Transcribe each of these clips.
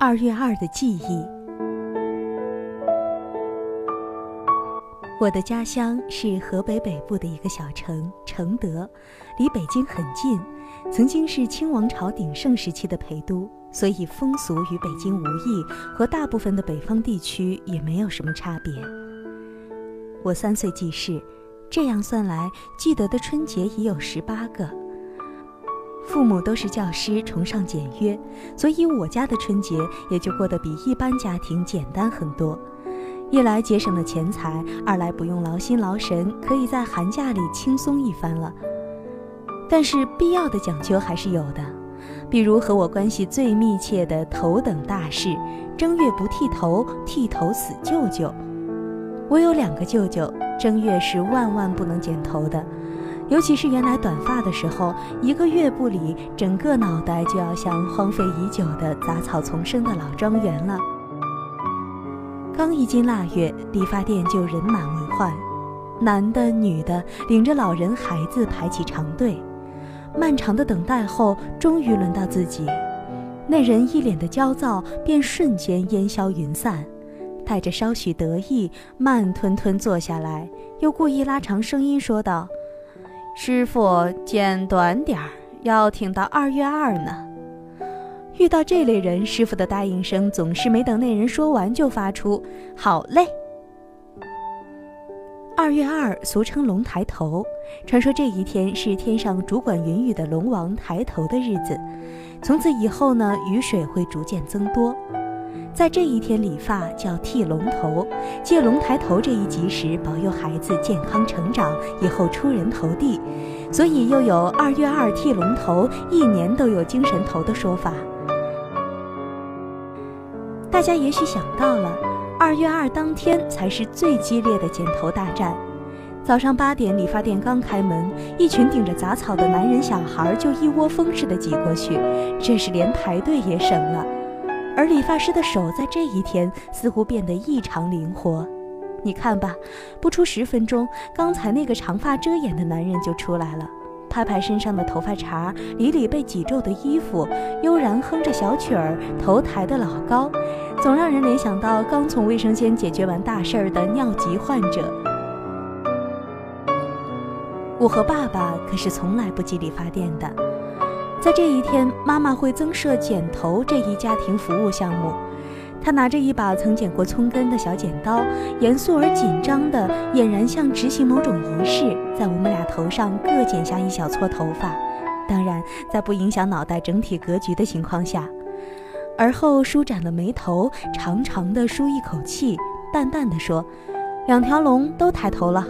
二月二的记忆。我的家乡是河北北部的一个小城承德，离北京很近，曾经是清王朝鼎盛时期的陪都，所以风俗与北京无异，和大部分的北方地区也没有什么差别。我三岁记事，这样算来，记得的春节已有十八个。父母都是教师，崇尚简约，所以我家的春节也就过得比一般家庭简单很多。一来节省了钱财，二来不用劳心劳神，可以在寒假里轻松一番了。但是必要的讲究还是有的，比如和我关系最密切的头等大事——正月不剃头，剃头死舅舅。我有两个舅舅，正月是万万不能剪头的。尤其是原来短发的时候，一个月不理，整个脑袋就要像荒废已久的杂草丛生的老庄园了。刚一进腊月，理发店就人满为患，男的、女的领着老人、孩子排起长队。漫长的等待后，终于轮到自己。那人一脸的焦躁，便瞬间烟消云散，带着稍许得意，慢吞吞坐下来，又故意拉长声音说道。师傅剪短点儿，要挺到二月二呢。遇到这类人，师傅的答应声总是没等那人说完就发出“好嘞”。二月二俗称龙抬头，传说这一天是天上主管云雨的龙王抬头的日子。从此以后呢，雨水会逐渐增多。在这一天理发叫剃龙头，借龙抬头这一吉时，保佑孩子健康成长，以后出人头地，所以又有二月二剃龙头，一年都有精神头的说法。大家也许想到了，二月二当天才是最激烈的剪头大战。早上八点，理发店刚开门，一群顶着杂草的男人小孩就一窝蜂似的挤过去，这是连排队也省了。而理发师的手在这一天似乎变得异常灵活，你看吧，不出十分钟，刚才那个长发遮眼的男人就出来了，拍拍身上的头发茬，理理被挤皱的衣服，悠然哼着小曲儿，头抬得老高，总让人联想到刚从卫生间解决完大事儿的尿急患者。我和爸爸可是从来不进理发店的。在这一天，妈妈会增设剪头这一家庭服务项目。她拿着一把曾剪过葱根的小剪刀，严肃而紧张地，俨然像执行某种仪式，在我们俩头上各剪下一小撮头发，当然在不影响脑袋整体格局的情况下。而后舒展了眉头，长长的舒一口气，淡淡的说：“两条龙都抬头了。”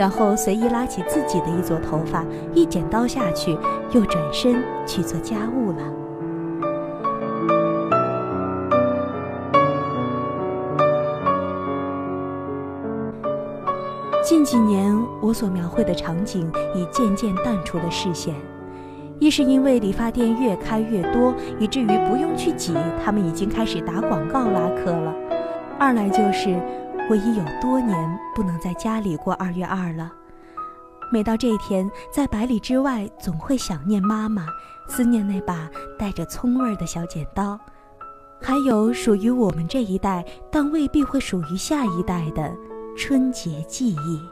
然后随意拉起自己的一撮头发，一剪刀下去，又转身去做家务了。近几年，我所描绘的场景已渐渐淡出了视线，一是因为理发店越开越多，以至于不用去挤，他们已经开始打广告拉客了；二来就是。我已有多年不能在家里过二月二了。每到这一天，在百里之外，总会想念妈妈，思念那把带着葱味儿的小剪刀，还有属于我们这一代但未必会属于下一代的春节记忆。